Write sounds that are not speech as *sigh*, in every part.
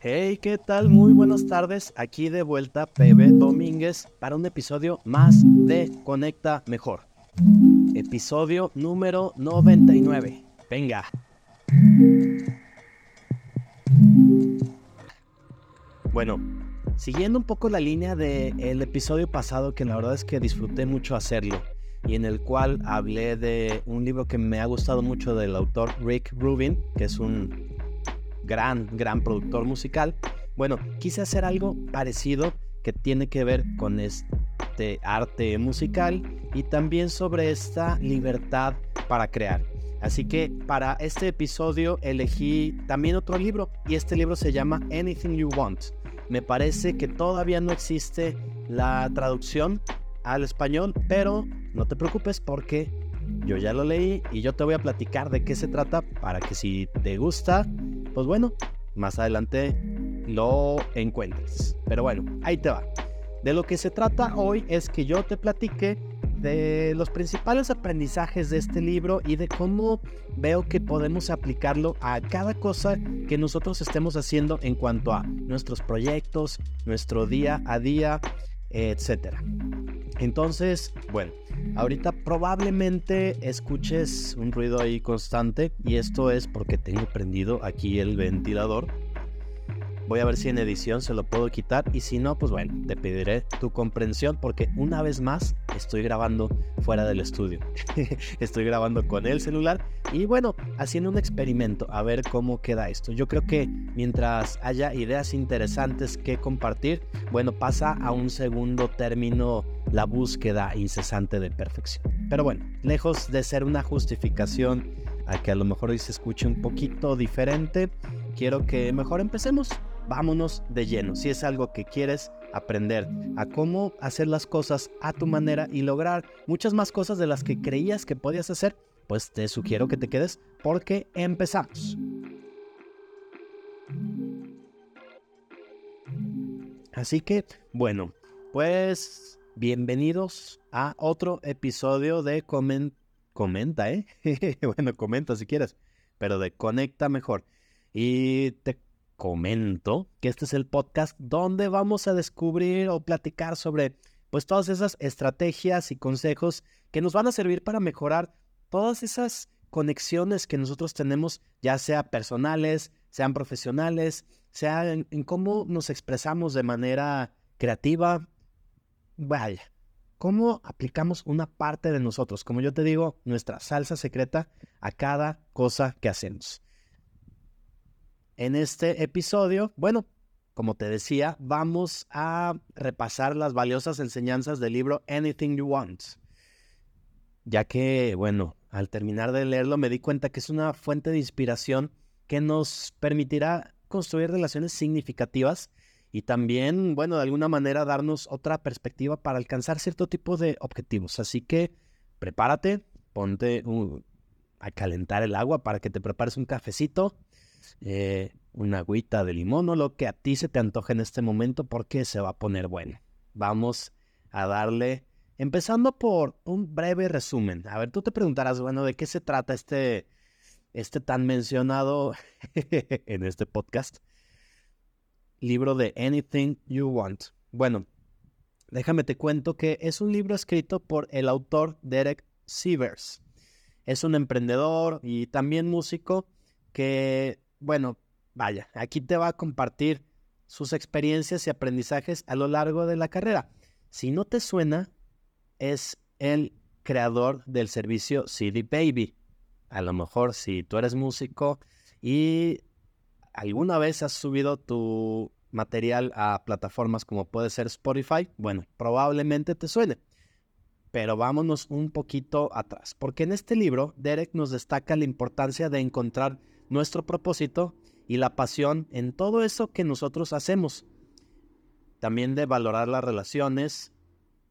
Hey, ¿qué tal? Muy buenas tardes. Aquí de vuelta PB Domínguez para un episodio más de Conecta Mejor. Episodio número 99. Venga. Bueno, siguiendo un poco la línea del episodio pasado, que la verdad es que disfruté mucho hacerlo, y en el cual hablé de un libro que me ha gustado mucho del autor Rick Rubin, que es un gran, gran productor musical. Bueno, quise hacer algo parecido que tiene que ver con este arte musical y también sobre esta libertad para crear. Así que para este episodio elegí también otro libro y este libro se llama Anything You Want. Me parece que todavía no existe la traducción al español, pero no te preocupes porque yo ya lo leí y yo te voy a platicar de qué se trata para que si te gusta, pues bueno, más adelante lo encuentres. Pero bueno, ahí te va. De lo que se trata hoy es que yo te platique de los principales aprendizajes de este libro y de cómo veo que podemos aplicarlo a cada cosa que nosotros estemos haciendo en cuanto a nuestros proyectos, nuestro día a día, etcétera. Entonces, bueno, ahorita probablemente escuches un ruido ahí constante y esto es porque tengo prendido aquí el ventilador Voy a ver si en edición se lo puedo quitar y si no, pues bueno, te pediré tu comprensión porque una vez más estoy grabando fuera del estudio. *laughs* estoy grabando con el celular y bueno, haciendo un experimento a ver cómo queda esto. Yo creo que mientras haya ideas interesantes que compartir, bueno, pasa a un segundo término la búsqueda incesante de perfección. Pero bueno, lejos de ser una justificación a que a lo mejor hoy se escuche un poquito diferente, quiero que mejor empecemos vámonos de lleno. Si es algo que quieres aprender a cómo hacer las cosas a tu manera y lograr muchas más cosas de las que creías que podías hacer, pues te sugiero que te quedes porque empezamos. Así que, bueno, pues bienvenidos a otro episodio de Comenta, ¿eh? *laughs* bueno, comenta si quieres, pero de Conecta Mejor. Y te comento que este es el podcast donde vamos a descubrir o platicar sobre pues todas esas estrategias y consejos que nos van a servir para mejorar todas esas conexiones que nosotros tenemos, ya sea personales, sean profesionales, sea en, cómo nos expresamos de manera creativa. Vaya, cómo aplicamos una parte de nosotros, como yo te digo, nuestra salsa secreta a cada cosa que hacemos. En este episodio, bueno, como te decía, vamos a repasar las valiosas enseñanzas del libro Anything You Want. Ya que, bueno, al terminar de leerlo me di cuenta que es una fuente de inspiración que nos permitirá construir relaciones significativas y también, bueno, de alguna manera darnos otra perspectiva para alcanzar cierto tipo de objetivos. Así que prepárate, ponte a calentar el agua para que te prepares un cafecito eh, una agüita de limón o lo que a ti se te antoje en este momento porque se va a poner bueno. Vamos a darle, empezando por un breve resumen. A ver, tú te preguntarás, bueno, ¿de qué se trata este, este tan mencionado *laughs* en este podcast? Libro de Anything You Want. Bueno, déjame te cuento que es un libro escrito por el autor Derek Sievers. Es un emprendedor y también músico que bueno, vaya, aquí te va a compartir sus experiencias y aprendizajes a lo largo de la carrera. Si no te suena, es el creador del servicio CD Baby. A lo mejor si tú eres músico y alguna vez has subido tu material a plataformas como puede ser Spotify, bueno, probablemente te suene. Pero vámonos un poquito atrás, porque en este libro Derek nos destaca la importancia de encontrar nuestro propósito y la pasión en todo eso que nosotros hacemos. También de valorar las relaciones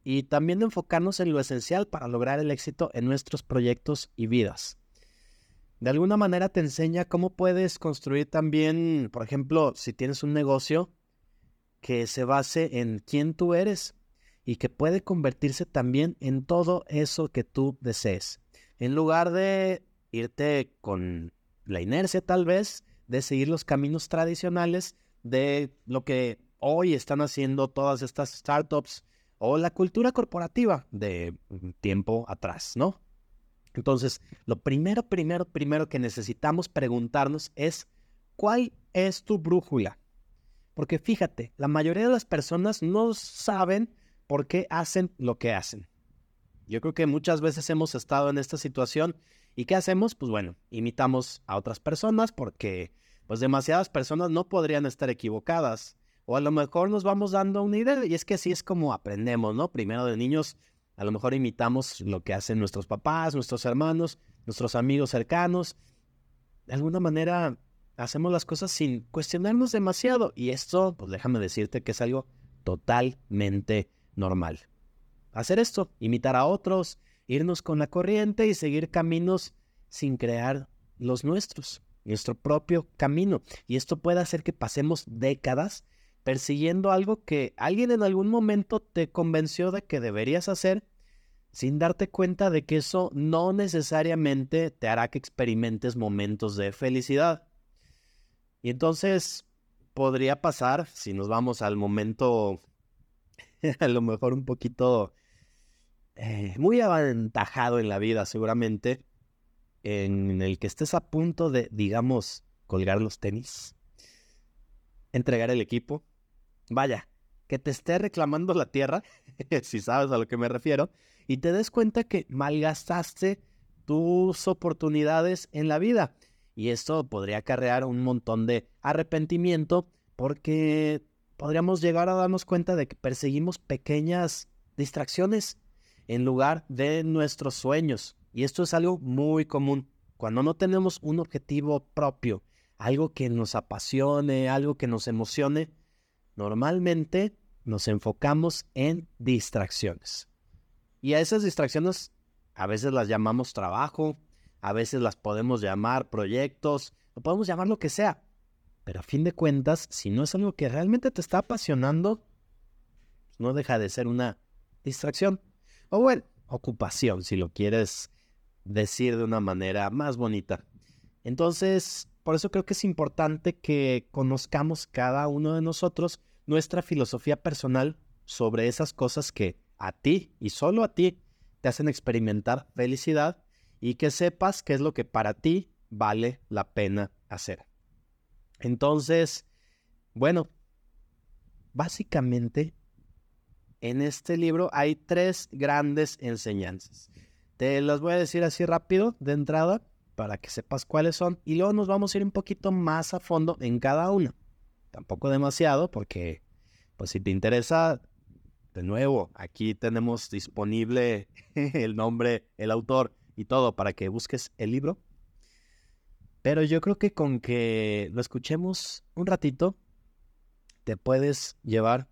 y también de enfocarnos en lo esencial para lograr el éxito en nuestros proyectos y vidas. De alguna manera te enseña cómo puedes construir también, por ejemplo, si tienes un negocio que se base en quién tú eres y que puede convertirse también en todo eso que tú desees. En lugar de irte con la inercia tal vez de seguir los caminos tradicionales de lo que hoy están haciendo todas estas startups o la cultura corporativa de tiempo atrás, ¿no? Entonces, lo primero, primero, primero que necesitamos preguntarnos es, ¿cuál es tu brújula? Porque fíjate, la mayoría de las personas no saben por qué hacen lo que hacen. Yo creo que muchas veces hemos estado en esta situación y ¿qué hacemos? Pues bueno, imitamos a otras personas porque pues demasiadas personas no podrían estar equivocadas. O a lo mejor nos vamos dando una idea y es que así es como aprendemos, ¿no? Primero de niños a lo mejor imitamos lo que hacen nuestros papás, nuestros hermanos, nuestros amigos cercanos. De alguna manera hacemos las cosas sin cuestionarnos demasiado y esto, pues déjame decirte que es algo totalmente normal. Hacer esto, imitar a otros, irnos con la corriente y seguir caminos sin crear los nuestros, nuestro propio camino. Y esto puede hacer que pasemos décadas persiguiendo algo que alguien en algún momento te convenció de que deberías hacer sin darte cuenta de que eso no necesariamente te hará que experimentes momentos de felicidad. Y entonces podría pasar, si nos vamos al momento *laughs* a lo mejor un poquito eh, muy aventajado en la vida seguramente, en el que estés a punto de, digamos, colgar los tenis, entregar el equipo, vaya, que te esté reclamando la tierra, *laughs* si sabes a lo que me refiero, y te des cuenta que malgastaste tus oportunidades en la vida. Y esto podría acarrear un montón de arrepentimiento porque podríamos llegar a darnos cuenta de que perseguimos pequeñas distracciones en lugar de nuestros sueños. Y esto es algo muy común. Cuando no tenemos un objetivo propio, algo que nos apasione, algo que nos emocione, normalmente nos enfocamos en distracciones. Y a esas distracciones a veces las llamamos trabajo, a veces las podemos llamar proyectos, o podemos llamar lo que sea. Pero a fin de cuentas, si no es algo que realmente te está apasionando, no deja de ser una distracción. O bueno, ocupación, si lo quieres decir de una manera más bonita. Entonces, por eso creo que es importante que conozcamos cada uno de nosotros nuestra filosofía personal sobre esas cosas que a ti y solo a ti te hacen experimentar felicidad y que sepas qué es lo que para ti vale la pena hacer. Entonces, bueno, básicamente en este libro hay tres grandes enseñanzas. Te las voy a decir así rápido de entrada para que sepas cuáles son y luego nos vamos a ir un poquito más a fondo en cada una tampoco demasiado, porque pues si te interesa, de nuevo, aquí tenemos disponible *laughs* el nombre, el autor y todo para que busques el libro. Pero yo creo que con que lo escuchemos un ratito, te puedes llevar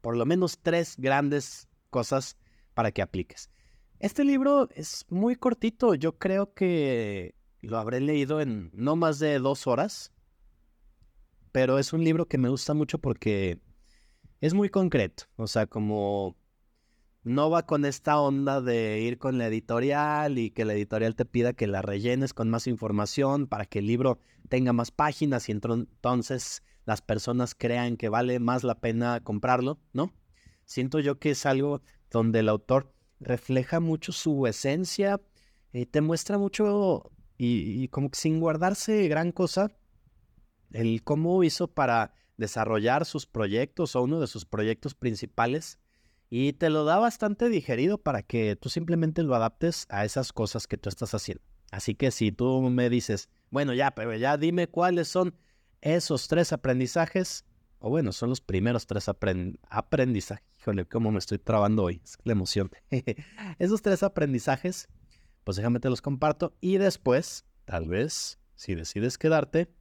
por lo menos tres grandes cosas para que apliques. Este libro es muy cortito, yo creo que lo habré leído en no más de dos horas pero es un libro que me gusta mucho porque es muy concreto, o sea, como no va con esta onda de ir con la editorial y que la editorial te pida que la rellenes con más información para que el libro tenga más páginas y entonces las personas crean que vale más la pena comprarlo, ¿no? Siento yo que es algo donde el autor refleja mucho su esencia y te muestra mucho y, y como que sin guardarse gran cosa, el cómo hizo para desarrollar sus proyectos o uno de sus proyectos principales y te lo da bastante digerido para que tú simplemente lo adaptes a esas cosas que tú estás haciendo. Así que si tú me dices, bueno, ya, pero ya dime cuáles son esos tres aprendizajes, o bueno, son los primeros tres aprendizajes. Híjole, cómo me estoy trabando hoy, es la emoción. *laughs* esos tres aprendizajes, pues déjame te los comparto y después, tal vez, si decides quedarte,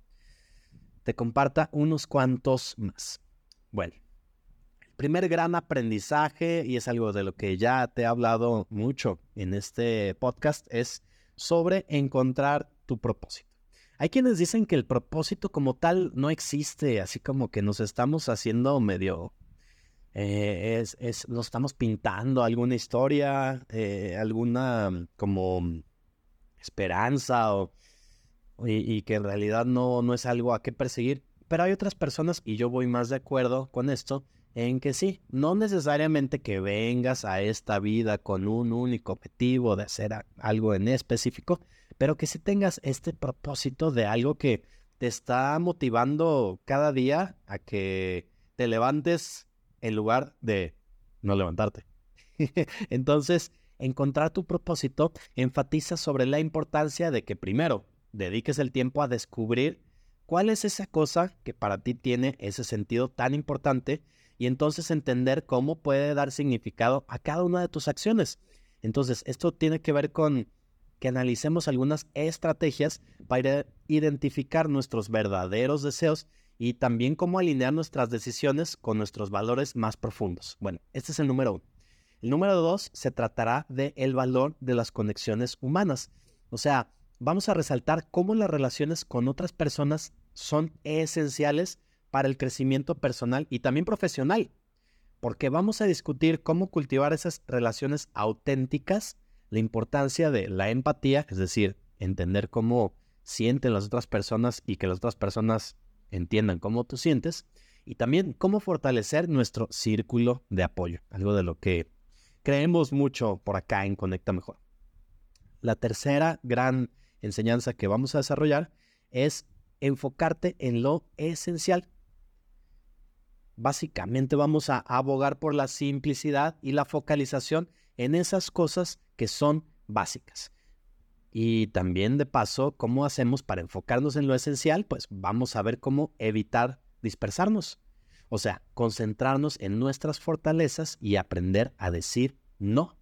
te comparta unos cuantos más. Bueno, el primer gran aprendizaje, y es algo de lo que ya te he hablado mucho en este podcast, es sobre encontrar tu propósito. Hay quienes dicen que el propósito como tal no existe, así como que nos estamos haciendo medio eh, es, es, nos estamos pintando alguna historia, eh, alguna como esperanza o y, que en realidad no, no es algo a qué perseguir. pero hay otras personas, y yo voy más de acuerdo con esto, en que sí, no necesariamente que vengas a esta vida con un único objetivo de hacer algo en específico, pero que sí tengas este propósito de algo que te está motivando cada día a que te levantes en lugar de no levantarte. *laughs* Entonces, encontrar tu propósito enfatiza sobre la importancia de que primero dediques el tiempo a descubrir cuál es esa cosa que para ti tiene ese sentido tan importante y entonces entender cómo puede dar significado a cada una de tus acciones. Entonces, esto tiene que ver con que analicemos algunas estrategias para identificar nuestros verdaderos deseos y también cómo alinear nuestras decisiones con nuestros valores más profundos. Bueno, este es el número uno. El número dos se tratará del el valor de las conexiones humanas. O sea, vamos a resaltar cómo las relaciones con otras personas son esenciales para el crecimiento personal y también profesional, porque vamos a discutir cómo cultivar esas relaciones auténticas, la importancia de la empatía, es decir, entender cómo sienten las otras personas y que las otras personas entiendan cómo tú sientes, y también cómo fortalecer nuestro círculo de apoyo, algo de lo que creemos mucho por acá en Conecta Mejor. La tercera gran enseñanza que vamos a desarrollar es enfocarte en lo esencial básicamente vamos a abogar por la simplicidad y la focalización en esas cosas que son básicas. Y también de paso, ¿cómo hacemos para enfocarnos en lo esencial? Pues vamos a ver cómo evitar dispersarnos. O sea, concentrarnos en nuestras fortalezas y aprender a decir no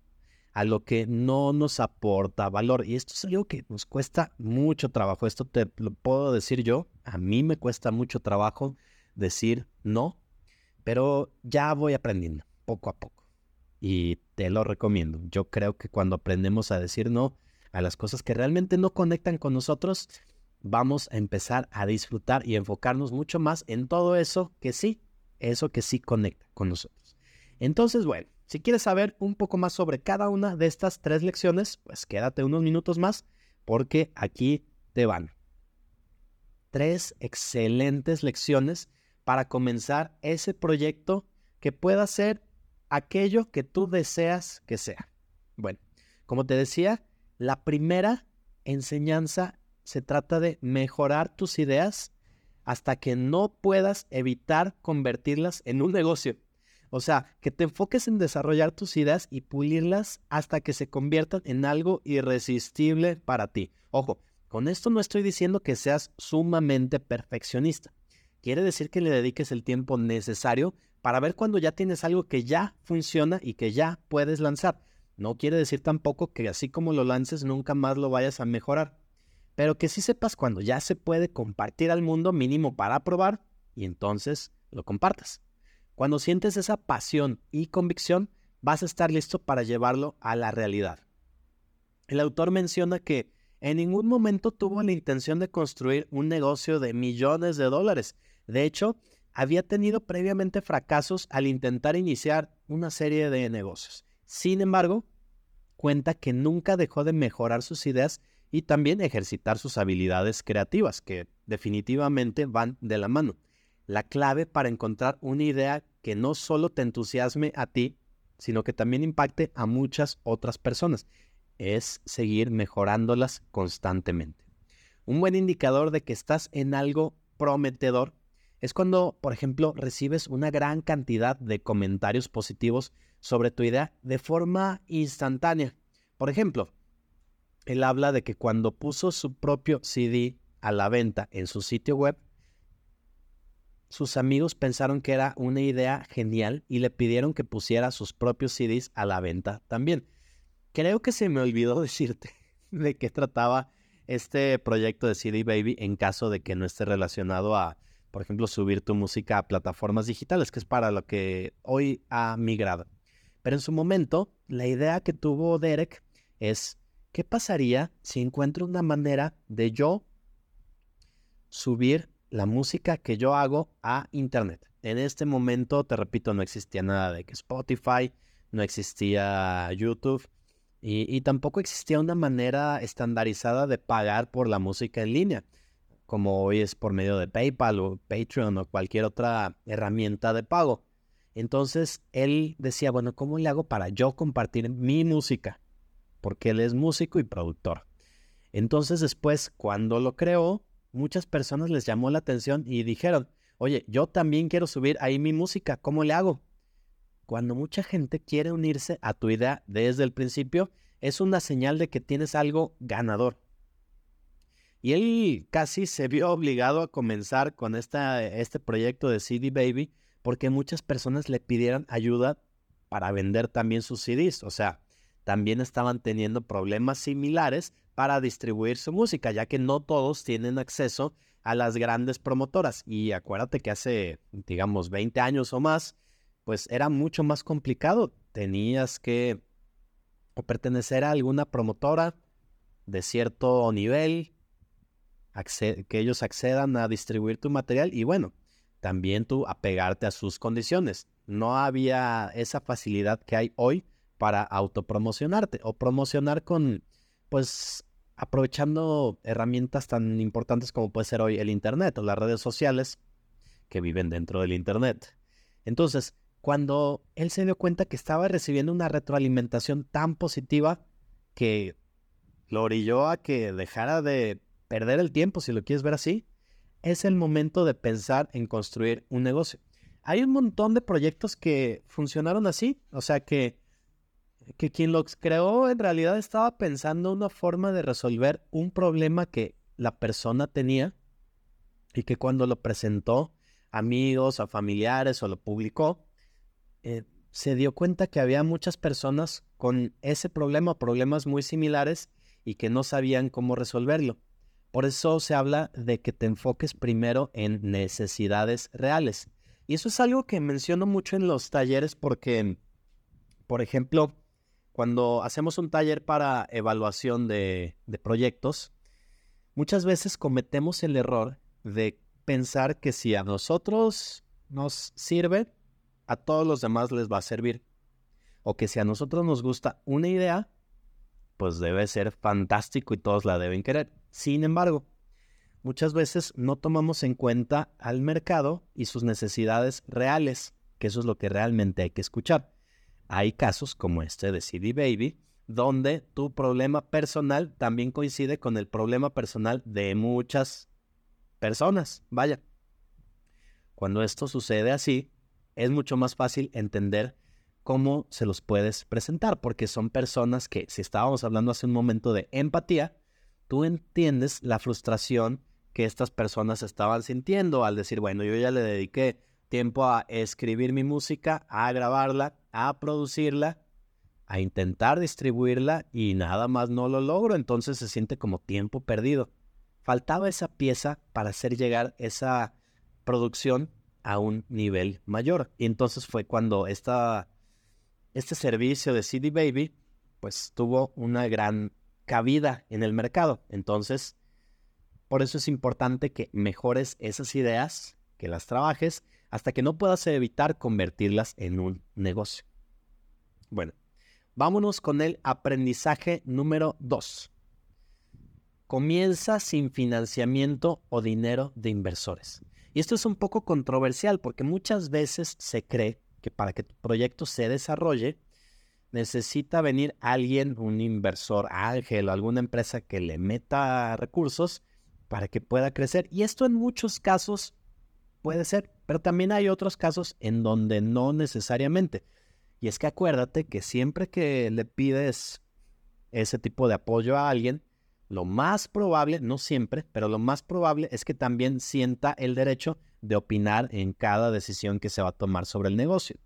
a lo que no nos aporta valor. Y esto es algo que nos cuesta mucho trabajo. Esto te lo puedo decir yo. A mí me cuesta mucho trabajo decir no pero ya voy aprendiendo poco a poco. Y te lo recomiendo. Yo creo que cuando aprendemos a decir no a las cosas que realmente no conectan con nosotros, vamos a empezar a disfrutar y enfocarnos mucho más en todo eso que sí, eso que sí conecta con nosotros. Entonces, bueno, si quieres saber un poco más sobre cada una de estas tres lecciones, pues quédate unos minutos más porque aquí te van. Tres excelentes lecciones para comenzar ese proyecto que pueda ser aquello que tú deseas que sea. Bueno, como te decía, la primera enseñanza se trata de mejorar tus ideas hasta que no puedas evitar convertirlas en un negocio. O sea, que te enfoques en desarrollar tus ideas y pulirlas hasta que se conviertan en algo irresistible para ti. Ojo, con esto no estoy diciendo que seas sumamente perfeccionista quiere decir que le dediques el tiempo necesario para ver cuando ya tienes algo que ya funciona y que ya puedes lanzar. No quiere decir tampoco que así como lo lances nunca más lo vayas a mejorar, pero que sí sepas cuando ya se puede compartir al mundo mínimo para probar y entonces lo compartas. Cuando sientes esa pasión y convicción, vas a estar listo para llevarlo a la realidad. El autor menciona que en ningún momento tuvo la intención de construir un negocio de millones de dólares, de hecho, había tenido previamente fracasos al intentar iniciar una serie de negocios. Sin embargo, cuenta que nunca dejó de mejorar sus ideas y también ejercitar sus habilidades creativas, que definitivamente van de la mano. La clave para encontrar una idea que no solo te entusiasme a ti, sino que también impacte a muchas otras personas, es seguir mejorándolas constantemente. Un buen indicador de que estás en algo prometedor es cuando, por ejemplo, recibes una gran cantidad de comentarios positivos sobre tu idea de forma instantánea. Por ejemplo, él habla de que cuando puso su propio CD a la venta en su sitio web, sus amigos pensaron que era una idea genial y le pidieron que pusiera sus propios CDs a la venta también. Creo que se me olvidó *laughs* decirte de qué trataba este proyecto de CD Baby en caso de que no esté relacionado a por ejemplo, subir tu música a plataformas digitales, que es para lo que hoy ha migrado. Pero en su momento, la idea que tuvo Derek es, ¿qué pasaría si encuentro una manera de yo subir la música que yo hago a Internet? En este momento, te repito, no existía nada de que Spotify, no existía YouTube y, y tampoco existía una manera estandarizada de pagar por la música en línea como hoy es por medio de PayPal o Patreon o cualquier otra herramienta de pago. Entonces él decía, bueno, ¿cómo le hago para yo compartir mi música? Porque él es músico y productor. Entonces después, cuando lo creó, muchas personas les llamó la atención y dijeron, oye, yo también quiero subir ahí mi música, ¿cómo le hago? Cuando mucha gente quiere unirse a tu idea desde el principio, es una señal de que tienes algo ganador. Y él casi se vio obligado a comenzar con esta, este proyecto de CD Baby porque muchas personas le pidieron ayuda para vender también sus CDs. O sea, también estaban teniendo problemas similares para distribuir su música, ya que no todos tienen acceso a las grandes promotoras. Y acuérdate que hace, digamos, 20 años o más, pues era mucho más complicado. Tenías que pertenecer a alguna promotora de cierto nivel, que ellos accedan a distribuir tu material y bueno, también tú apegarte a sus condiciones. No había esa facilidad que hay hoy para autopromocionarte o promocionar con, pues, aprovechando herramientas tan importantes como puede ser hoy el Internet o las redes sociales que viven dentro del Internet. Entonces, cuando él se dio cuenta que estaba recibiendo una retroalimentación tan positiva que lo orilló a que dejara de perder el tiempo, si lo quieres ver así, es el momento de pensar en construir un negocio. Hay un montón de proyectos que funcionaron así, o sea que, que quien los creó en realidad estaba pensando una forma de resolver un problema que la persona tenía y que cuando lo presentó a amigos, a familiares o lo publicó, eh, se dio cuenta que había muchas personas con ese problema, problemas muy similares y que no sabían cómo resolverlo. Por eso se habla de que te enfoques primero en necesidades reales. Y eso es algo que menciono mucho en los talleres porque, por ejemplo, cuando hacemos un taller para evaluación de, proyectos, muchas veces cometemos el error de pensar que si a nosotros nos sirve, a todos los demás les va a servir. O que si a nosotros nos gusta una idea, pues debe ser fantástico y todos la deben querer. Sin embargo, muchas veces no tomamos en cuenta al mercado y sus necesidades reales, que eso es lo que realmente hay que escuchar. Hay casos como este de CD Baby, donde tu problema personal también coincide con el problema personal de muchas personas. Vaya, cuando esto sucede así, es mucho más fácil entender cómo se los puedes presentar, porque son personas que, si estábamos hablando hace un momento de empatía, tú entiendes la frustración que estas personas estaban sintiendo al decir, bueno, yo ya le dediqué tiempo a escribir mi música, a grabarla, a producirla, a intentar distribuirla y nada más no lo logro, entonces se siente como tiempo perdido. Faltaba esa pieza para hacer llegar esa producción a un nivel mayor. Y entonces fue cuando esta, este servicio de CD Baby pues tuvo una gran cabida en el mercado. Entonces, por eso es importante que mejores esas ideas, que las trabajes, hasta que no puedas evitar convertirlas en un negocio. Bueno, vámonos con el aprendizaje número 2. Comienza sin financiamiento o dinero de inversores. Y esto es un poco controversial porque muchas veces se cree que para que tu proyecto se desarrolle, necesita venir alguien, un inversor ángel o alguna empresa que le meta recursos para que pueda crecer. Y esto en muchos casos puede ser, pero también hay otros casos en donde no necesariamente. Y es que acuérdate que siempre que le pides ese tipo de apoyo a alguien, lo más probable, no siempre, pero lo más probable es que también sienta el derecho de opinar en cada decisión que se va a tomar sobre el negocio.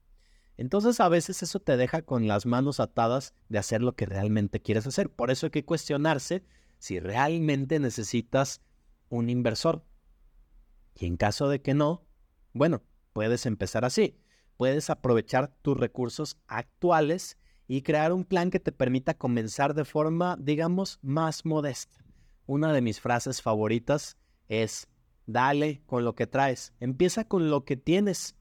Entonces a veces eso te deja con las manos atadas de hacer lo que realmente quieres hacer. Por eso hay que cuestionarse si realmente necesitas un inversor. Y en caso de que no, bueno, puedes empezar así. Puedes aprovechar tus recursos actuales y crear un plan que te permita comenzar de forma, digamos, más modesta. Una de mis frases favoritas es, dale con lo que traes. Empieza con lo que tienes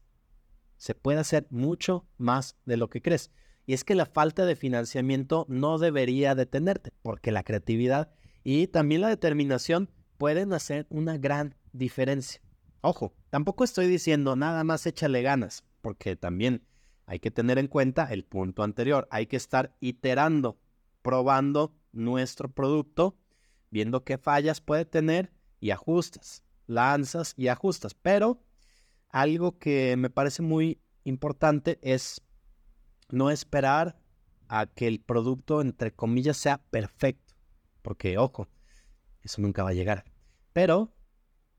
se puede hacer mucho más de lo que crees. Y es que la falta de financiamiento no debería detenerte, porque la creatividad y también la determinación pueden hacer una gran diferencia. Ojo, tampoco estoy diciendo nada más échale ganas, porque también hay que tener en cuenta el punto anterior. Hay que estar iterando, probando nuestro producto, viendo qué fallas puede tener y ajustas, lanzas y ajustas. Pero algo que me parece muy importante es no esperar a que el producto, entre comillas, sea perfecto. Porque, ojo, eso nunca va a llegar. Pero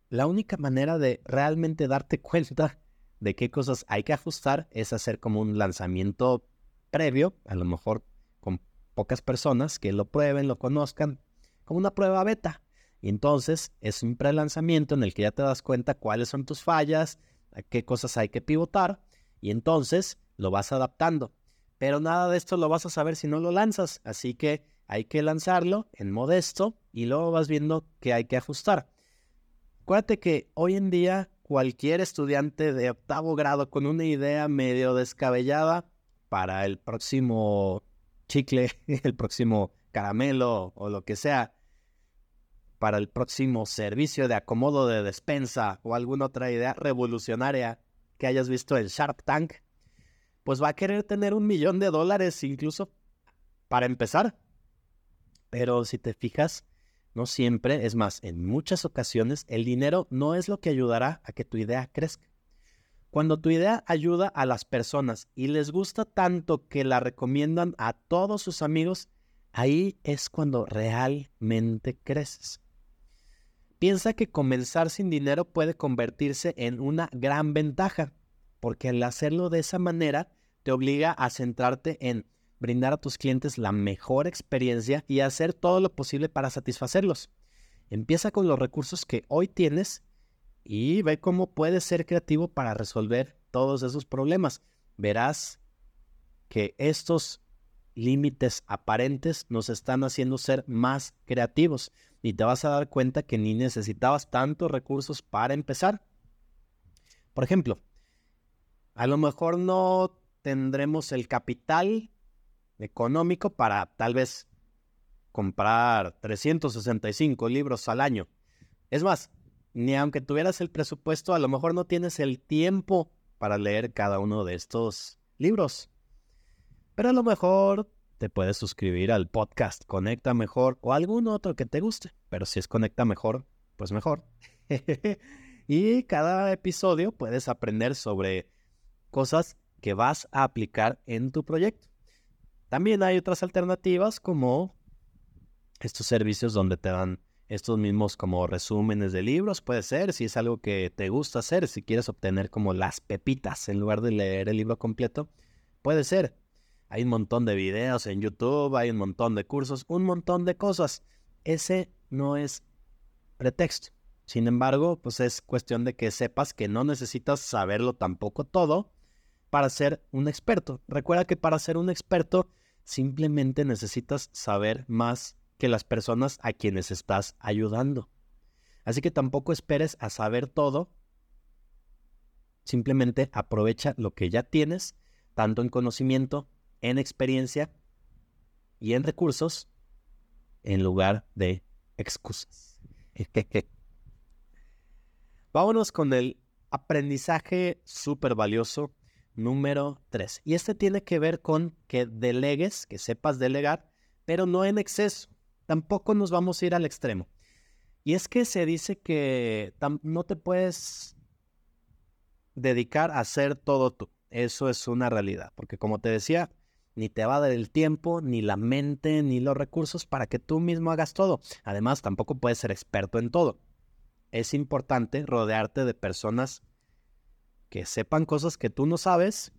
la única manera de realmente darte cuenta de qué cosas hay que ajustar es hacer como un lanzamiento previo, a lo mejor con pocas personas que lo prueben, lo conozcan, como una prueba beta. Y entonces es un pre-lanzamiento en el que ya te das cuenta cuáles son tus fallas, qué cosas hay que pivotar, y entonces lo vas adaptando. Pero nada de esto lo vas a saber si no lo lanzas, así que hay que lanzarlo en modesto y luego vas viendo que hay que ajustar. Acuérdate que hoy en día cualquier estudiante de octavo grado con una idea medio descabellada para el próximo chicle, *laughs* el próximo caramelo o lo que sea, para el próximo servicio de acomodo de despensa o alguna otra idea revolucionaria que hayas visto en Shark Tank, pues va a querer tener un millón de dólares incluso para empezar. Pero si te fijas, no siempre, es más, en muchas ocasiones el dinero no es lo que ayudará a que tu idea crezca. Cuando tu idea ayuda a las personas y les gusta tanto que la recomiendan a todos sus amigos, ahí es cuando realmente creces. Piensa que comenzar sin dinero puede convertirse en una gran ventaja, porque al hacerlo de esa manera te obliga a centrarte en brindar a tus clientes la mejor experiencia y hacer todo lo posible para satisfacerlos. Empieza con los recursos que hoy tienes y ve cómo puedes ser creativo para resolver todos esos problemas. Verás que estos límites aparentes nos están haciendo ser más creativos y te vas a dar cuenta que ni necesitabas tantos recursos para empezar. Por ejemplo, a lo mejor no tendremos el capital económico para tal vez comprar 365 libros al año. Es más, ni aunque tuvieras el presupuesto, a lo mejor no tienes el tiempo para leer cada uno de estos libros. Pero a lo mejor te puedes suscribir al podcast Conecta Mejor o algún otro que te guste. Pero si es Conecta Mejor, pues mejor. *laughs* y cada episodio puedes aprender sobre cosas que vas a aplicar en tu proyecto. También hay otras alternativas como estos servicios donde te dan estos mismos como resúmenes de libros, puede ser, si es algo que te gusta hacer, si quieres obtener como las pepitas en lugar de leer el libro completo, puede ser. Hay un montón de videos en YouTube, hay un montón de cursos, un montón de cosas. Ese no es pretexto. Sin embargo, pues es cuestión de que sepas que no necesitas saberlo tampoco todo para ser un experto. Recuerda que para ser un experto Simplemente necesitas saber más que las personas a quienes estás ayudando. Así que tampoco esperes a saber todo. Simplemente aprovecha lo que ya tienes, tanto en conocimiento, en experiencia y en recursos, en lugar de excusas. *laughs* Vámonos con el aprendizaje súper valioso número 3. Y este tiene que ver con que delegues, que sepas delegar, pero no en exceso. Tampoco nos vamos a ir al extremo. Y es que se dice que no te puedes dedicar a hacer todo tú. Eso es una realidad, porque como te decía, ni te va a dar el tiempo, ni la mente, ni los recursos para que tú mismo hagas todo. Además, tampoco puedes ser experto en todo. Es importante rodearte de personas que sepan cosas que tú no sabes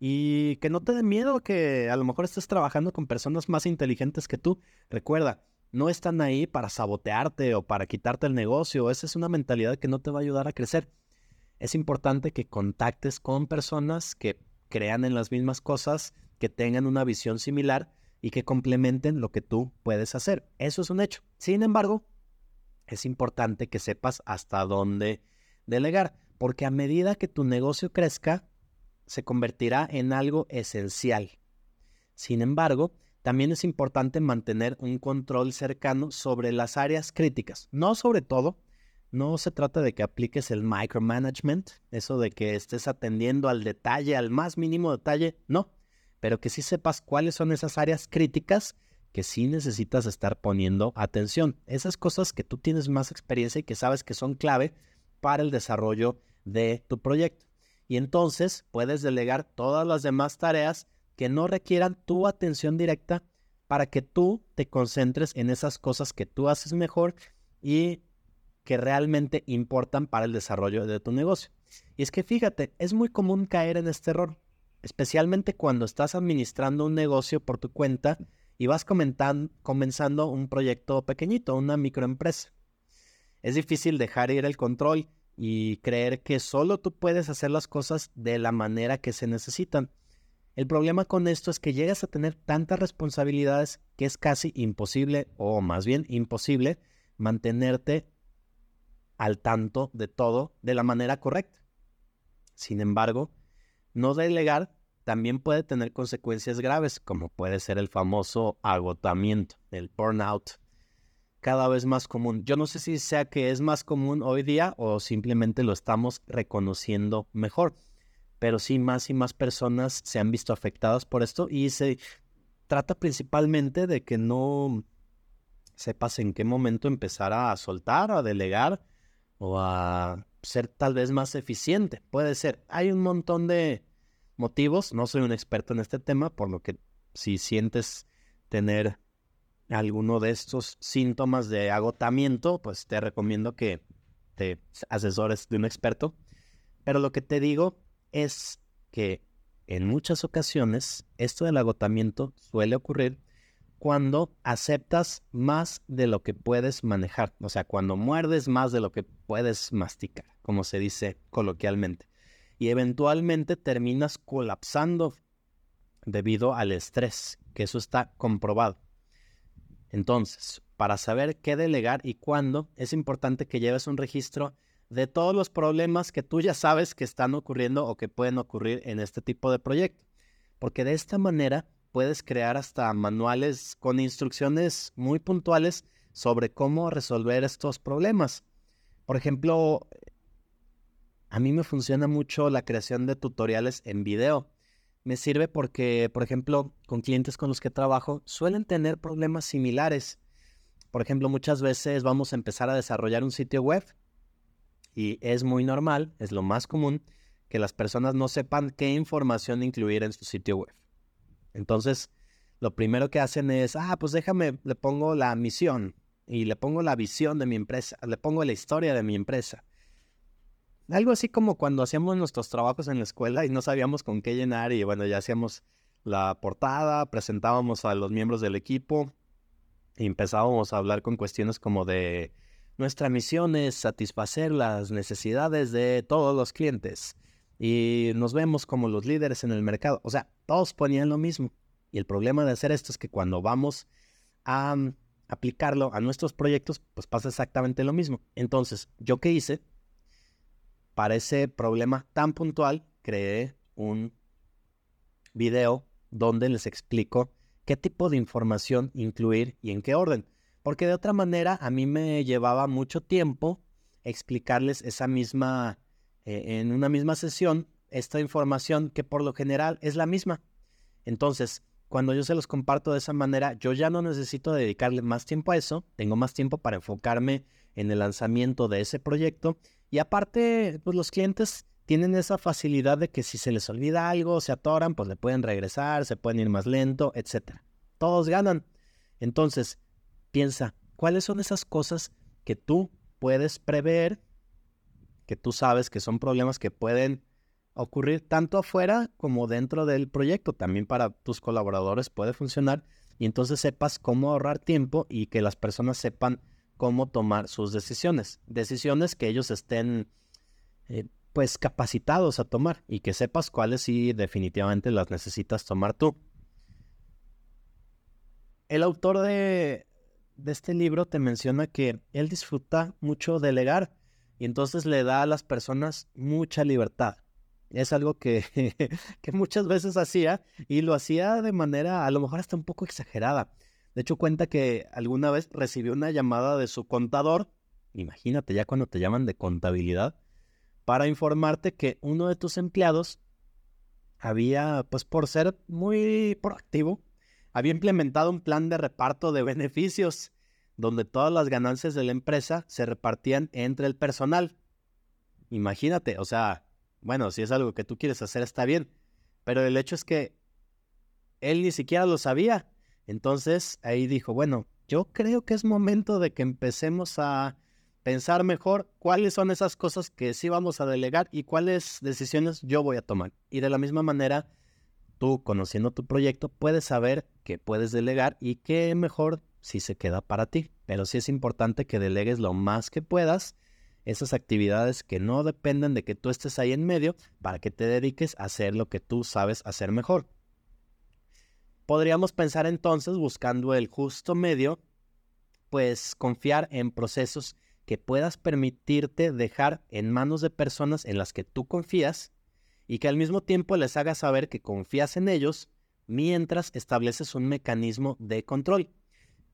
y que no te den miedo que a lo mejor estés trabajando con personas más inteligentes que tú. Recuerda, no están ahí para sabotearte o para quitarte el negocio. Esa es una mentalidad que no te va a ayudar a crecer. Es importante que contactes con personas que crean en las mismas cosas, que tengan una visión similar y que complementen lo que tú puedes hacer. Eso es un hecho. Sin embargo, es importante que sepas hasta dónde delegar porque a medida que tu negocio crezca, se convertirá en algo esencial. Sin embargo, también es importante mantener un control cercano sobre las áreas críticas, no sobre todo. No se trata de que apliques el micromanagement, eso de que estés atendiendo al detalle, al más mínimo detalle, no, pero que sí sepas cuáles son esas áreas críticas que sí necesitas estar poniendo atención. Esas cosas que tú tienes más experiencia y que sabes que son clave para el desarrollo de tu proyecto. Y entonces puedes delegar todas las demás tareas que no requieran tu atención directa para que tú te concentres en esas cosas que tú haces mejor y que realmente importan para el desarrollo de tu negocio. Y es que fíjate, es muy común caer en este error, especialmente cuando estás administrando un negocio por tu cuenta y vas comenzando un proyecto pequeñito, una microempresa. Es difícil dejar ir el control y creer que solo tú puedes hacer las cosas de la manera que se necesitan. El problema con esto es que llegas a tener tantas responsabilidades que es casi imposible, o más bien imposible, mantenerte al tanto de todo de la manera correcta. Sin embargo, no delegar también puede tener consecuencias graves, como puede ser el famoso agotamiento, el burnout, cada vez más común. Yo no sé si sea que es más común hoy día o simplemente lo estamos reconociendo mejor, pero sí más y más personas se han visto afectadas por esto y se trata principalmente de que no sepas en qué momento empezar a soltar, a delegar o a ser tal vez más eficiente. Puede ser. Hay un montón de motivos. No soy un experto en este tema, por lo que si sientes tener alguno de estos síntomas de agotamiento, pues te recomiendo que te asesores de un experto. Pero lo que te digo es que en muchas ocasiones esto del agotamiento suele ocurrir cuando aceptas más de lo que puedes manejar, o sea, cuando muerdes más de lo que puedes masticar, como se dice coloquialmente y eventualmente terminas colapsando debido al estrés, que eso está comprobado. Entonces, para saber qué delegar y cuándo, es importante que lleves un registro de todos los problemas que tú ya sabes que están ocurriendo o que pueden ocurrir en este tipo de proyecto. Porque de esta manera puedes crear hasta manuales con instrucciones muy puntuales sobre cómo resolver estos problemas. Por ejemplo, a mí me funciona mucho la creación de tutoriales en video. Me sirve porque, por ejemplo, con clientes con los que trabajo suelen tener problemas similares. Por ejemplo, muchas veces vamos a empezar a desarrollar un sitio web y es muy normal, es lo más común, que las personas no sepan qué información incluir en su sitio web. Entonces, lo primero que hacen es, ah, pues déjame, le pongo la misión y le pongo la visión de mi empresa, le pongo la historia de mi empresa algo así como cuando hacíamos nuestros trabajos en la escuela y no sabíamos con qué llenar y bueno, ya hacíamos la portada, presentábamos a los miembros del equipo y empezábamos a hablar con cuestiones como de nuestra misión es satisfacer las necesidades de todos los clientes y nos vemos como los líderes en el mercado. O sea, todos ponían lo mismo. Y el problema de hacer esto es que cuando vamos a mm, aplicarlo a nuestros proyectos, pues pasa exactamente lo mismo. Entonces, ¿yo qué hice? Para ese problema tan puntual, creé un video donde les explico qué tipo de información incluir y en qué orden. Porque de otra manera a mí me llevaba mucho tiempo explicarles esa misma, eh, en una misma sesión, esta información que por lo general es la misma. Entonces, cuando yo se los comparto de esa manera, yo ya no necesito dedicarle más tiempo a eso, tengo más tiempo para enfocarme en el lanzamiento de ese proyecto y aparte, pues los clientes tienen esa facilidad de que si se les olvida algo, se atoran, pues le pueden regresar, se pueden ir más lento, etc. Todos ganan. Entonces, piensa, ¿cuáles son esas cosas que tú puedes prever, que tú sabes que son problemas que pueden ocurrir tanto afuera como dentro del proyecto? También para tus colaboradores puede funcionar y entonces sepas cómo ahorrar tiempo y que las personas sepan cómo tomar sus decisiones. Decisiones que ellos estén eh, pues capacitados a tomar y que sepas cuáles sí definitivamente las necesitas tomar tú. El autor de, de este libro te menciona que él disfruta mucho delegar y entonces le da a las personas mucha libertad. Es algo que, *laughs* que muchas veces hacía y lo hacía de manera a lo mejor hasta un poco exagerada. De hecho, cuenta que alguna vez recibió una llamada de su contador, imagínate ya cuando te llaman de contabilidad, para informarte que uno de tus empleados había, pues por ser muy proactivo, había implementado un plan de reparto de beneficios donde todas las ganancias de la empresa se repartían entre el personal. Imagínate, o sea, bueno, si es algo que tú quieres hacer está bien, pero el hecho es que él ni siquiera lo sabía. Entonces ahí dijo, bueno, yo creo que es momento de que empecemos a pensar mejor cuáles son esas cosas que sí vamos a delegar y cuáles decisiones yo voy a tomar. Y de la misma manera, tú conociendo tu proyecto puedes saber qué puedes delegar y qué mejor si se queda para ti. Pero sí es importante que delegues lo más que puedas esas actividades que no dependen de que tú estés ahí en medio para que te dediques a hacer lo que tú sabes hacer mejor. Podríamos pensar entonces, buscando el justo medio, pues confiar en procesos que puedas permitirte dejar en manos de personas en las que tú confías y que al mismo tiempo les hagas saber que confías en ellos mientras estableces un mecanismo de control.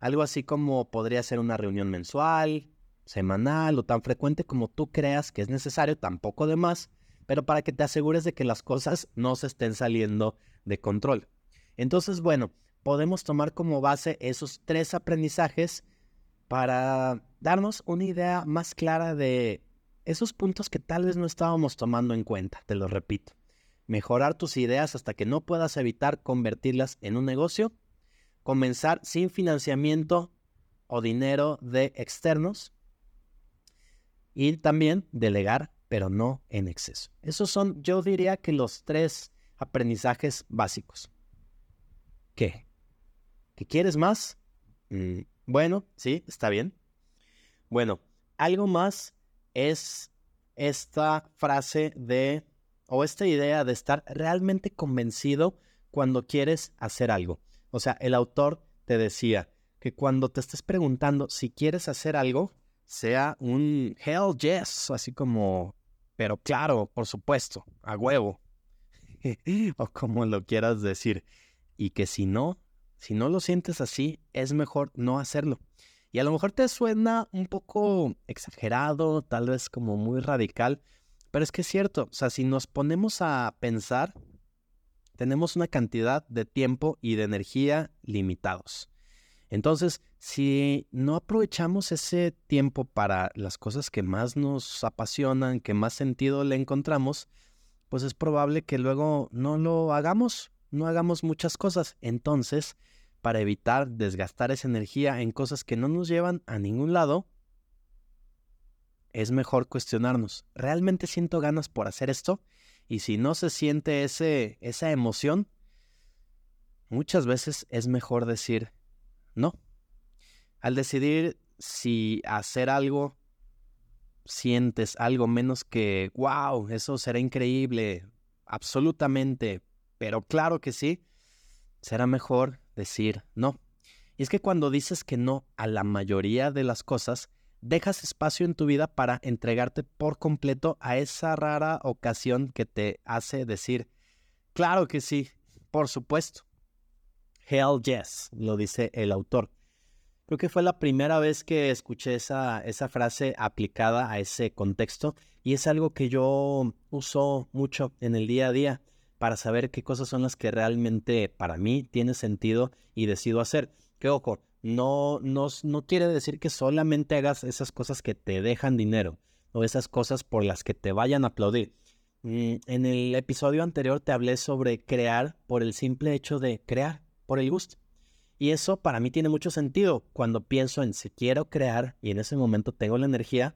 Algo así como podría ser una reunión mensual, semanal o tan frecuente como tú creas que es necesario, tampoco de más, pero para que te asegures de que las cosas no se estén saliendo de control. Entonces, bueno, podemos tomar como base esos tres aprendizajes para darnos una idea más clara de esos puntos que tal vez no estábamos tomando en cuenta, te lo repito. Mejorar tus ideas hasta que no puedas evitar convertirlas en un negocio. Comenzar sin financiamiento o dinero de externos. Y también delegar, pero no en exceso. Esos son, yo diría que los tres aprendizajes básicos. ¿Qué? ¿Qué quieres más? Mm, bueno, sí, está bien. Bueno, algo más es esta frase de, o esta idea de estar realmente convencido cuando quieres hacer algo. O sea, el autor te decía que cuando te estés preguntando si quieres hacer algo, sea un hell yes, así como, pero claro, por supuesto, a huevo, *laughs* o como lo quieras decir, y que si no, si no lo sientes así, es mejor no hacerlo. Y a lo mejor te suena un poco exagerado, tal vez como muy radical, pero es que es cierto, o sea, si nos ponemos a pensar, tenemos una cantidad de tiempo y de energía limitados. Entonces, si no aprovechamos ese tiempo para las cosas que más nos apasionan, que más sentido le encontramos, pues es probable que luego no lo hagamos, no hagamos muchas cosas. Entonces, para evitar desgastar esa energía en cosas que no nos llevan a ningún lado, es mejor cuestionarnos, ¿realmente siento ganas por hacer esto? Y si no se siente ese, esa emoción, muchas veces es mejor decir no. Al decidir si hacer algo, sientes algo menos que, wow, eso será increíble, absolutamente, pero claro que sí, será mejor decir no. Y es que cuando dices que no a la mayoría de las cosas, dejas espacio en tu vida para entregarte por completo a esa rara ocasión que te hace decir, claro que sí, por supuesto. Hell yes, lo dice el autor. Creo que fue la primera vez que escuché esa, esa frase aplicada a ese contexto y es algo que yo uso mucho en el día a día para saber qué cosas son las que realmente para mí tiene sentido y decido hacer. Que ojo, no, no, no quiere decir que solamente hagas esas cosas que te dejan dinero o esas cosas por las que te vayan a aplaudir. Mm, en el episodio anterior te hablé sobre crear por el simple hecho de crear, por el gusto. Y eso para mí tiene mucho sentido. Cuando pienso en si quiero crear y en ese momento tengo la energía,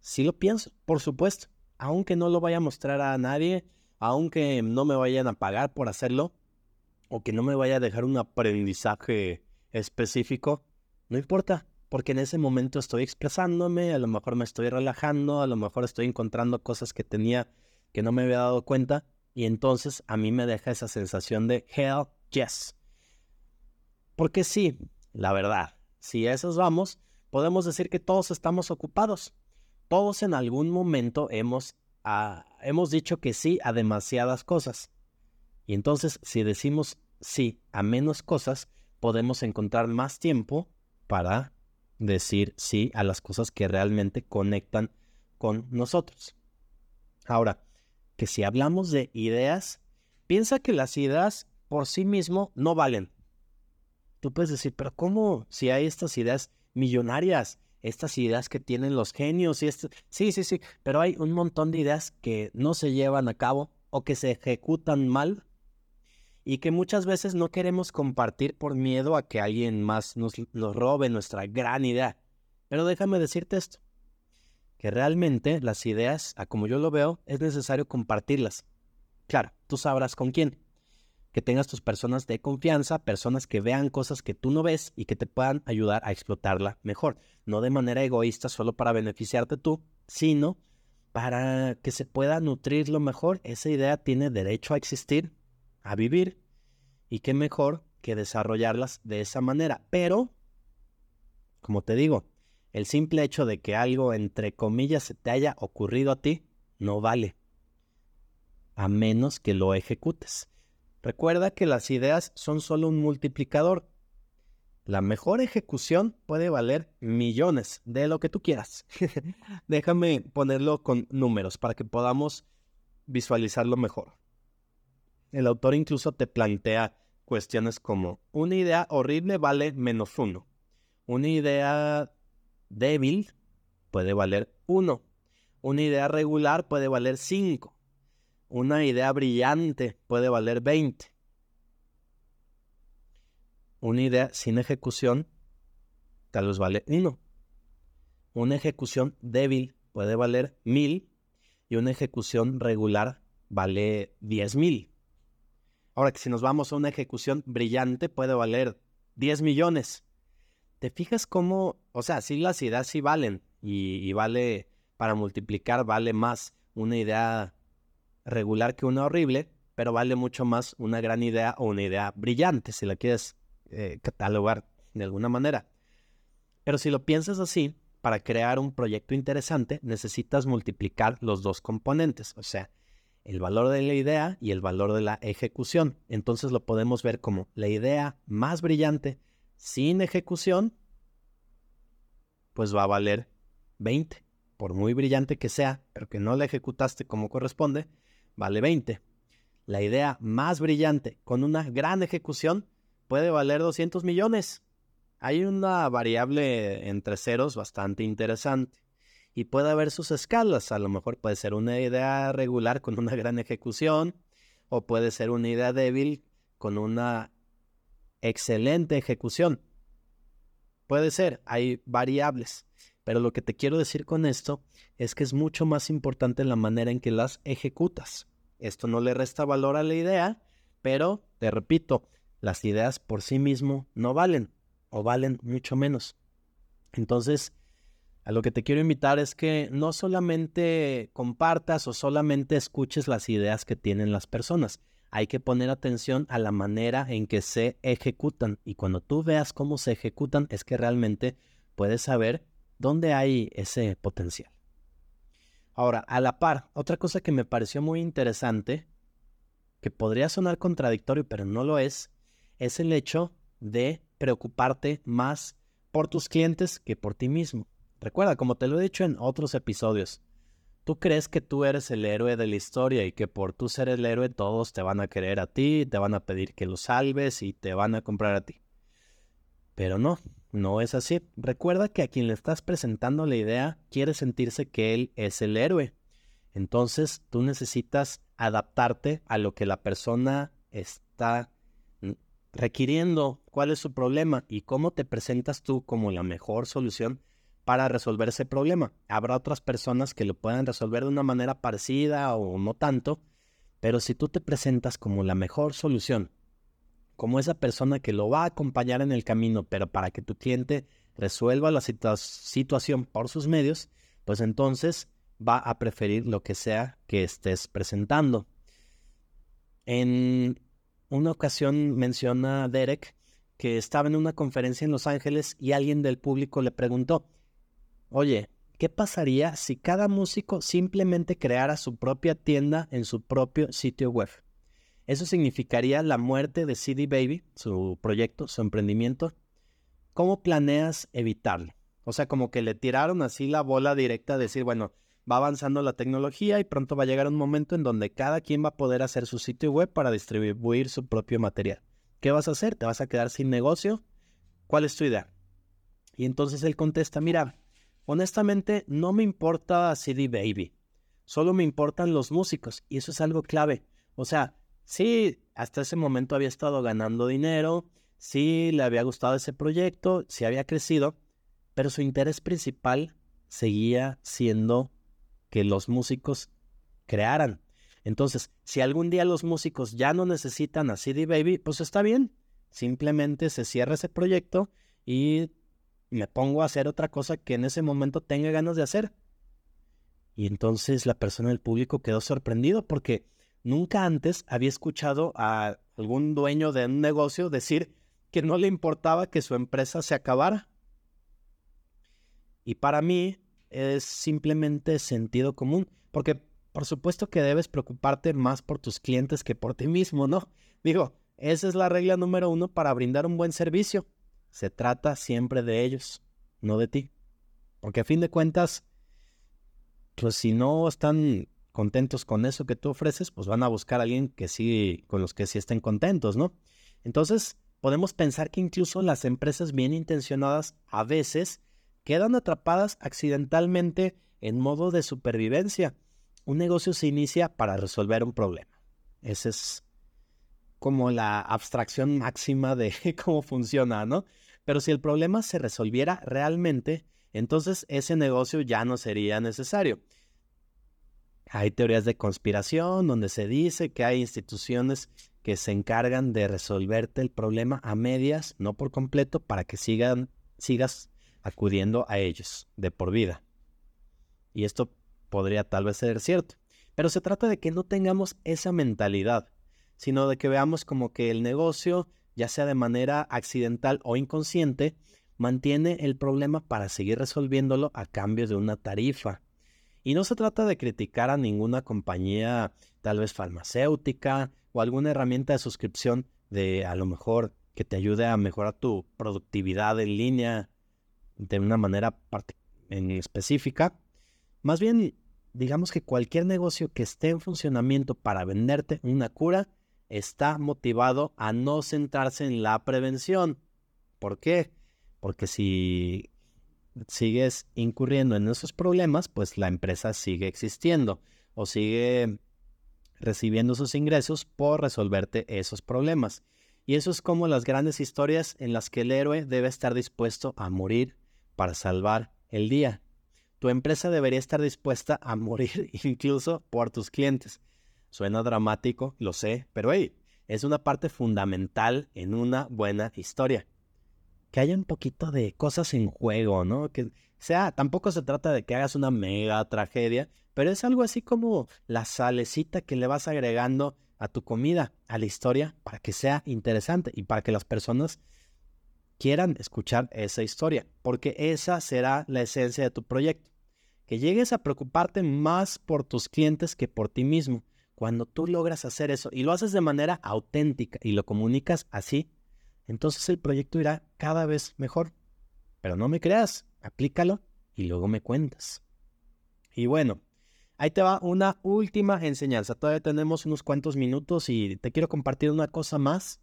sí lo pienso, por supuesto. Aunque no lo vaya a mostrar a nadie, aunque no me vayan a pagar por hacerlo o que no me vaya a dejar un aprendizaje específico, no importa, porque en ese momento estoy expresándome, a lo mejor me estoy relajando, a lo mejor estoy encontrando cosas que tenía que no me había dado cuenta y entonces a mí me deja esa sensación de hell yes. Porque sí, la verdad, si a esos vamos, podemos decir que todos estamos ocupados. Todos en algún momento hemos hemos dicho que sí a demasiadas cosas. Y entonces, si decimos sí a menos cosas, podemos encontrar más tiempo para decir sí a las cosas que realmente conectan con nosotros. Ahora, que si hablamos de ideas, piensa que las ideas por sí mismo no valen. Tú puedes decir, pero ¿cómo si hay estas ideas millonarias? Estas ideas que tienen los genios y esto... Sí, sí, sí, pero hay un montón de ideas que no se llevan a cabo o que se ejecutan mal y que muchas veces no queremos compartir por miedo a que alguien más nos, nos robe nuestra gran idea. Pero déjame decirte esto, que realmente las ideas, a como yo lo veo, es necesario compartirlas. Claro, tú sabrás con quién. Que tengas tus personas de confianza, personas que vean cosas que tú no ves y que te puedan ayudar a explotarla mejor. No de manera egoísta solo para beneficiarte tú, sino para que se pueda nutrir lo mejor. Esa idea tiene derecho a existir a vivir y qué mejor que desarrollarlas de esa manera. Pero, como te digo, el simple hecho de que algo, entre comillas, se te haya ocurrido a ti, no vale, a menos que lo ejecutes. Recuerda que las ideas son solo un multiplicador. La mejor ejecución puede valer millones de lo que tú quieras. *laughs* Déjame ponerlo con números para que podamos visualizarlo mejor. El autor incluso te plantea cuestiones como una idea horrible vale menos uno. Una idea débil puede valer uno. Una idea regular puede valer cinco. Una idea brillante puede valer veinte. Una idea sin ejecución tal vez vale uno. Una ejecución débil puede valer mil y una ejecución regular vale diez mil. Ahora que si nos vamos a una ejecución brillante puede valer 10 millones. ¿Te fijas cómo, o sea, sí las ideas sí valen y, vale, para multiplicar vale más una idea regular que una horrible, pero vale mucho más una gran idea o una idea brillante, si la quieres eh, catalogar de alguna manera. Pero si lo piensas así, para crear un proyecto interesante necesitas multiplicar los dos componentes, o sea, el valor de la idea y el valor de la ejecución. Entonces lo podemos ver como la idea más brillante sin ejecución, pues va a valer 20. Por muy brillante que sea, pero que no la ejecutaste como corresponde, vale 20. La idea más brillante con una gran ejecución puede valer 200 millones. Hay una variable entre ceros bastante interesante y puede haber sus escalas. A lo mejor puede ser una idea regular con una gran ejecución o puede ser una idea débil con una excelente ejecución. Puede ser, hay variables. Pero lo que te quiero decir con esto es que es mucho más importante la manera en que las ejecutas. Esto no le resta valor a la idea, pero te repito, las ideas por sí mismo no valen o valen mucho menos. Entonces, a lo que te quiero invitar es que no solamente compartas o solamente escuches las ideas que tienen las personas. Hay que poner atención a la manera en que se ejecutan. Y cuando tú veas cómo se ejecutan es que realmente puedes saber dónde hay ese potencial. Ahora, a la par, otra cosa que me pareció muy interesante, que podría sonar contradictorio, pero no lo es, es el hecho de preocuparte más por tus clientes que por ti mismo. Recuerda, como te lo he dicho en otros episodios, tú crees que tú eres el héroe de la historia y que por tú ser el héroe todos te van a querer a ti, te van a pedir que lo salves y te van a comprar a ti. Pero no, no es así. Recuerda que a quien le estás presentando la idea quiere sentirse que él es el héroe. Entonces tú necesitas adaptarte a lo que la persona está requiriendo, cuál es su problema y cómo te presentas tú como la mejor solución para resolver ese problema. Habrá otras personas que lo puedan resolver de una manera parecida o no tanto, pero si tú te presentas como la mejor solución, como esa persona que lo va a acompañar en el camino, pero para que tu cliente resuelva la situación por sus medios, pues entonces va a preferir lo que sea que estés presentando. En una ocasión menciona Derek que estaba en una conferencia en Los Ángeles y alguien del público le preguntó, Oye, ¿qué pasaría si cada músico simplemente creara su propia tienda en su propio sitio web? Eso significaría la muerte de CD Baby, su proyecto, su emprendimiento. ¿Cómo planeas evitarlo? O sea, como que le tiraron así la bola directa a decir, bueno, va avanzando la tecnología y pronto va a llegar un momento en donde cada quien va a poder hacer su sitio web para distribuir su propio material. ¿Qué vas a hacer? ¿Te vas a quedar sin negocio? ¿Cuál es tu idea? Y entonces él contesta, mira, honestamente no me importa CD Baby, solo me importan los músicos y eso es algo clave. O sea, sí, hasta ese momento había estado ganando dinero, sí le había gustado ese proyecto, sí había crecido, pero su interés principal seguía siendo que los músicos crearan. Entonces, si algún día los músicos ya no necesitan a CD Baby, pues está bien. Simplemente se cierra ese proyecto y me pongo a hacer otra cosa que en ese momento tenga ganas de hacer. Y entonces la persona del público quedó sorprendido porque nunca antes había escuchado a algún dueño de un negocio decir que no le importaba que su empresa se acabara. Y para mí es simplemente sentido común, porque por supuesto que debes preocuparte más por tus clientes que por ti mismo, ¿no? Digo, esa es la regla número uno para brindar un buen servicio. Se trata siempre de ellos, no de ti. Porque a fin de cuentas, pues si no están contentos con eso que tú ofreces, pues van a buscar a alguien que sí, con los que sí estén contentos, ¿no? Entonces, podemos pensar que incluso las empresas bien intencionadas a veces quedan atrapadas accidentalmente en modo de supervivencia. Un negocio se inicia para resolver un problema. Esa es como la abstracción máxima de *laughs* cómo funciona, ¿no? Pero si el problema se resolviera realmente, entonces ese negocio ya no sería necesario. Hay teorías de conspiración donde se dice que hay instituciones que se encargan de resolverte el problema a medias, no por completo, para que sigan, sigas acudiendo a ellos de por vida. Y esto podría tal vez ser cierto. Pero se trata de que no tengamos esa mentalidad, sino de que veamos como que el negocio, ya sea de manera accidental o inconsciente, mantiene el problema para seguir resolviéndolo a cambio de una tarifa. Y no se trata de criticar a ninguna compañía, tal vez farmacéutica o alguna herramienta de suscripción de a lo mejor que te ayude a mejorar tu productividad en línea de una manera en específica. Más bien, digamos que cualquier negocio que esté en funcionamiento para venderte una cura está motivado a no centrarse en la prevención. ¿Por qué? Porque si sigues incurriendo en esos problemas, pues la empresa sigue existiendo o sigue recibiendo sus ingresos por resolverte esos problemas. Y eso es como las grandes historias en las que el héroe debe estar dispuesto a morir para salvar el día. Tu empresa debería estar dispuesta a morir *laughs* incluso por tus clientes. Suena dramático, lo sé, pero hey, es una parte fundamental en una buena historia. Que haya un poquito de cosas en juego, ¿no? Que sea, tampoco se trata de que hagas una mega tragedia, pero es algo así como la salecita que le vas agregando a tu comida, a la historia, para que sea interesante y para que las personas quieran escuchar esa historia, porque esa será la esencia de tu proyecto. Que llegues a preocuparte más por tus clientes que por ti mismo. Cuando tú logras hacer eso y lo haces de manera auténtica y lo comunicas así, entonces el proyecto irá cada vez mejor. Pero no me creas, aplícalo y luego me cuentas. Y bueno, ahí te va una última enseñanza. Todavía tenemos unos cuantos minutos y te quiero compartir una cosa más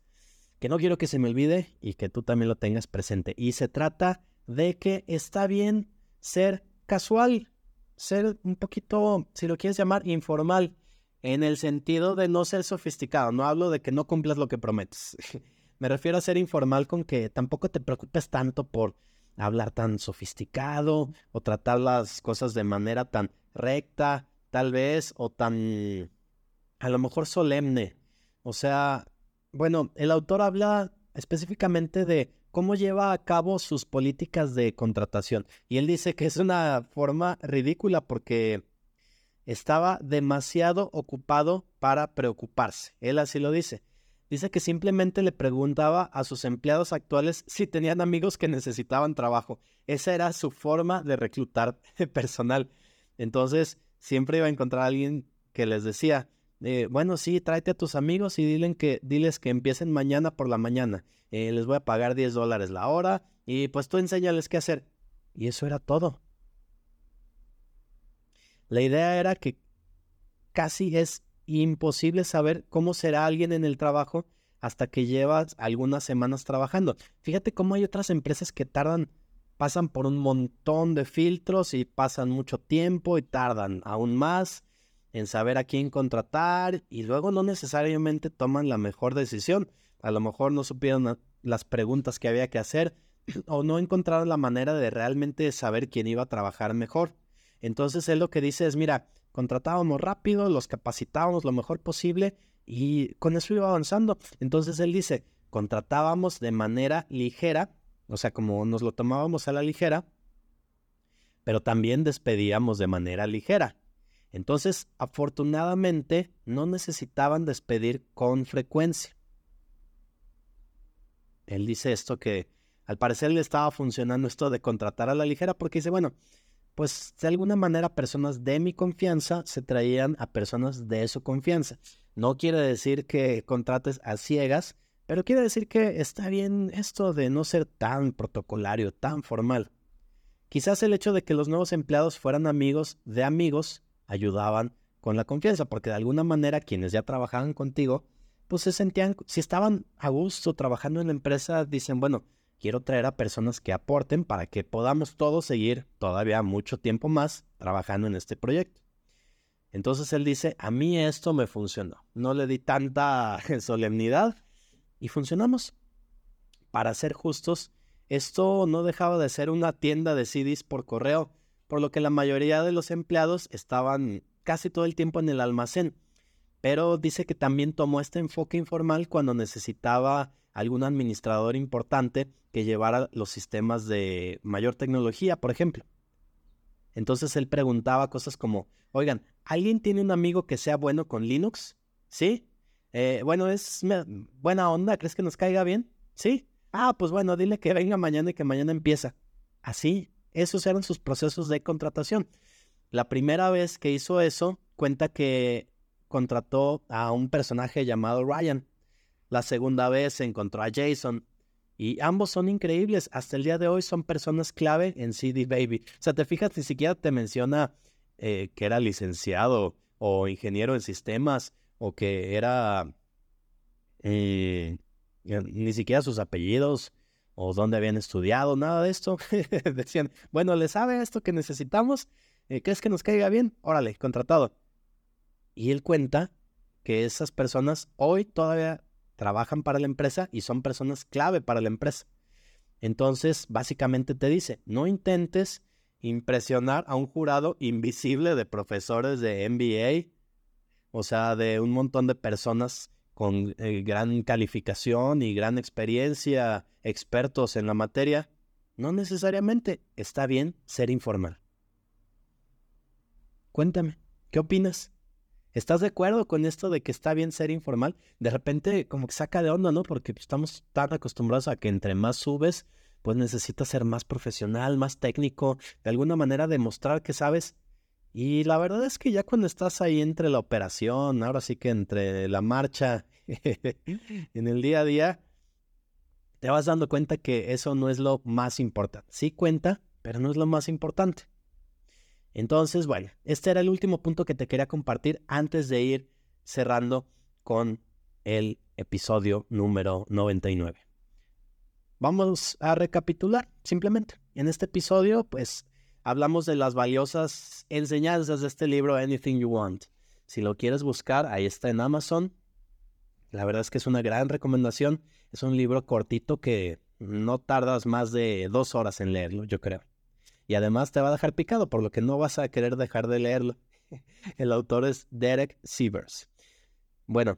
que no quiero que se me olvide y que tú también lo tengas presente. Y se trata de que está bien ser casual, ser un poquito, si lo quieres llamar, informal, en el sentido de no ser sofisticado. No hablo de que no cumplas lo que prometes. *laughs* Me refiero a ser informal con que tampoco te preocupes tanto por hablar tan sofisticado o tratar las cosas de manera tan recta, tal vez, o tan a lo mejor solemne. O sea, bueno, el autor habla específicamente de cómo lleva a cabo sus políticas de contratación. Y él dice que es una forma ridícula porque estaba demasiado ocupado para preocuparse. Él así lo dice. Dice que simplemente le preguntaba a sus empleados actuales si tenían amigos que necesitaban trabajo. esa era su forma de reclutar *laughs* personal. Entonces, siempre iba a encontrar a alguien que les decía, eh, bueno, sí, tráete a tus amigos y dilen que, diles que empiecen mañana por la mañana. Eh, les voy a pagar 10 dólares la hora y pues tú enséñales qué hacer. Y eso era todo. La idea era que casi es imposible saber cómo será alguien en el trabajo hasta que llevas algunas semanas trabajando. Fíjate cómo hay otras empresas que tardan, pasan por un montón de filtros y pasan mucho tiempo y tardan aún más en saber a quién contratar y luego no necesariamente toman la mejor decisión. A lo mejor no supieron las preguntas que había que hacer *clears throat* o no encontraron la manera de realmente saber quién iba a trabajar mejor. Entonces él lo que dice es, mira, contratábamos rápido, los capacitábamos lo mejor posible y con eso iba avanzando. Entonces él dice, contratábamos de manera ligera, o sea, como nos lo tomábamos a la ligera, pero también despedíamos de manera ligera. Entonces, afortunadamente, no necesitaban despedir con frecuencia. Él dice esto que al parecer le estaba funcionando esto de contratar a la ligera porque dice, bueno, pues de alguna manera personas de mi confianza se traían a personas de su confianza. No quiere decir que contrates a ciegas, pero quiere decir que está bien esto de no ser tan protocolario, tan formal. Quizás el hecho de que los nuevos empleados fueran amigos de amigos ayudaban con la confianza, porque de alguna manera quienes ya trabajaban contigo, pues se sentían, si estaban a gusto trabajando en la empresa, dicen, bueno, quiero traer a personas que aporten para que podamos todos seguir todavía mucho tiempo más trabajando en este proyecto. Entonces él dice, a mí esto me funcionó. No le di tanta *laughs* solemnidad y funcionamos. Para ser justos, esto no dejaba de ser una tienda de CDs por correo, por lo que la mayoría de los empleados estaban casi todo el tiempo en el almacén. Pero dice que también tomó este enfoque informal cuando necesitaba algún administrador importante que llevara los sistemas de mayor tecnología, por ejemplo. Entonces él preguntaba cosas como, oigan, ¿alguien tiene un amigo que sea bueno con Linux? ¿Sí? Eh, bueno, es buena onda, ¿crees que nos caiga bien? ¿Sí? Ah, pues bueno, dile que venga mañana y que mañana empieza. Así, esos eran sus procesos de contratación. La primera vez que hizo eso, cuenta que contrató a un personaje llamado Ryan. La segunda vez se encontró a Jason. Y ambos son increíbles. Hasta el día de hoy son personas clave en CD Baby. O sea, te fijas, ni siquiera te menciona eh, que era licenciado o ingeniero en sistemas o que era eh, ni siquiera sus apellidos o dónde habían estudiado, nada de esto. *laughs* Decían, bueno, ¿le sabe esto que necesitamos? Eh, ¿Crees que nos caiga bien? Órale, contratado. Y él cuenta que esas personas hoy todavía trabajan para la empresa y son personas clave para la empresa. Entonces, básicamente te dice, no intentes impresionar a un jurado invisible de profesores de MBA, o sea, de un montón de personas con eh, gran calificación y gran experiencia, expertos en la materia. No necesariamente está bien ser informal. Cuéntame, ¿qué opinas? ¿Estás de acuerdo con esto de que está bien ser informal? De repente como que saca de onda, ¿no? Porque estamos tan acostumbrados a que entre más subes, pues necesitas ser más profesional, más técnico, de alguna manera demostrar que sabes. Y la verdad es que ya cuando estás ahí entre la operación, ahora sí que entre la marcha *laughs* en el día a día, te vas dando cuenta que eso no es lo más importante. Sí cuenta, pero no es lo más importante. Entonces, bueno, este era el último punto que te quería compartir antes de ir cerrando con el episodio número 99. Vamos a recapitular simplemente. En este episodio, pues, hablamos de las valiosas enseñanzas de este libro Anything You Want. Si lo quieres buscar, ahí está en Amazon. La verdad es que es una gran recomendación. Es un libro cortito que no tardas más de dos horas en leerlo, yo creo y además te va a dejar picado, por lo que no vas a querer dejar de leerlo. *laughs* El autor es Derek Sievers. Bueno,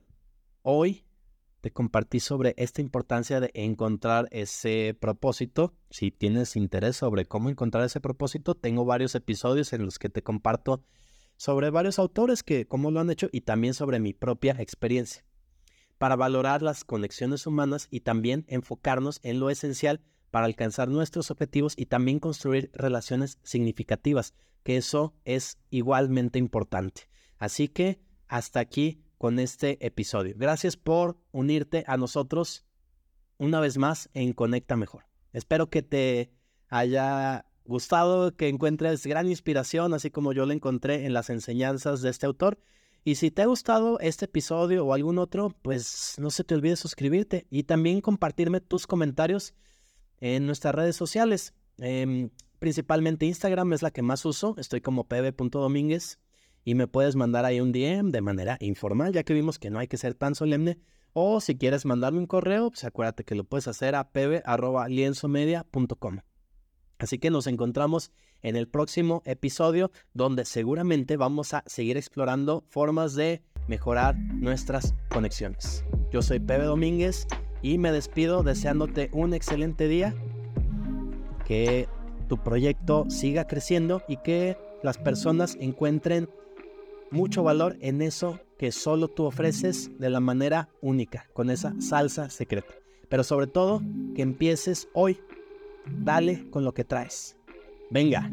hoy te compartí sobre esta importancia de encontrar ese propósito. Si tienes interés sobre cómo encontrar ese propósito, tengo varios episodios en los que te comparto sobre varios autores que cómo lo han hecho y también sobre mi propia experiencia para valorar las conexiones humanas y también enfocarnos en lo esencial para alcanzar nuestros objetivos y también construir relaciones significativas, que eso es igualmente importante. Así que hasta aquí con este episodio. Gracias por unirte a nosotros una vez más en Conecta Mejor. Espero que te haya gustado, que encuentres gran inspiración, así como yo la encontré en las enseñanzas de este autor. Y si te ha gustado este episodio o algún otro, pues no se te olvide suscribirte y también compartirme tus comentarios en nuestras redes sociales. Em, principalmente Instagram es la que más uso, estoy como pb.domínguez y me puedes mandar ahí un DM de manera informal, ya que vimos que no hay que ser tan solemne. O si quieres mandarme un correo, pues acuérdate que lo puedes hacer a pb.lienzomedia.com. Así que nos encontramos en el próximo episodio donde seguramente vamos a seguir explorando formas de mejorar nuestras conexiones. Yo soy Pepe Domínguez y me despido deseándote un excelente día, que tu proyecto siga creciendo y que las personas encuentren mucho valor en eso que solo tú ofreces de la manera única, con esa salsa secreta. Pero sobre todo, que empieces hoy. Dale con lo que traes. Venga,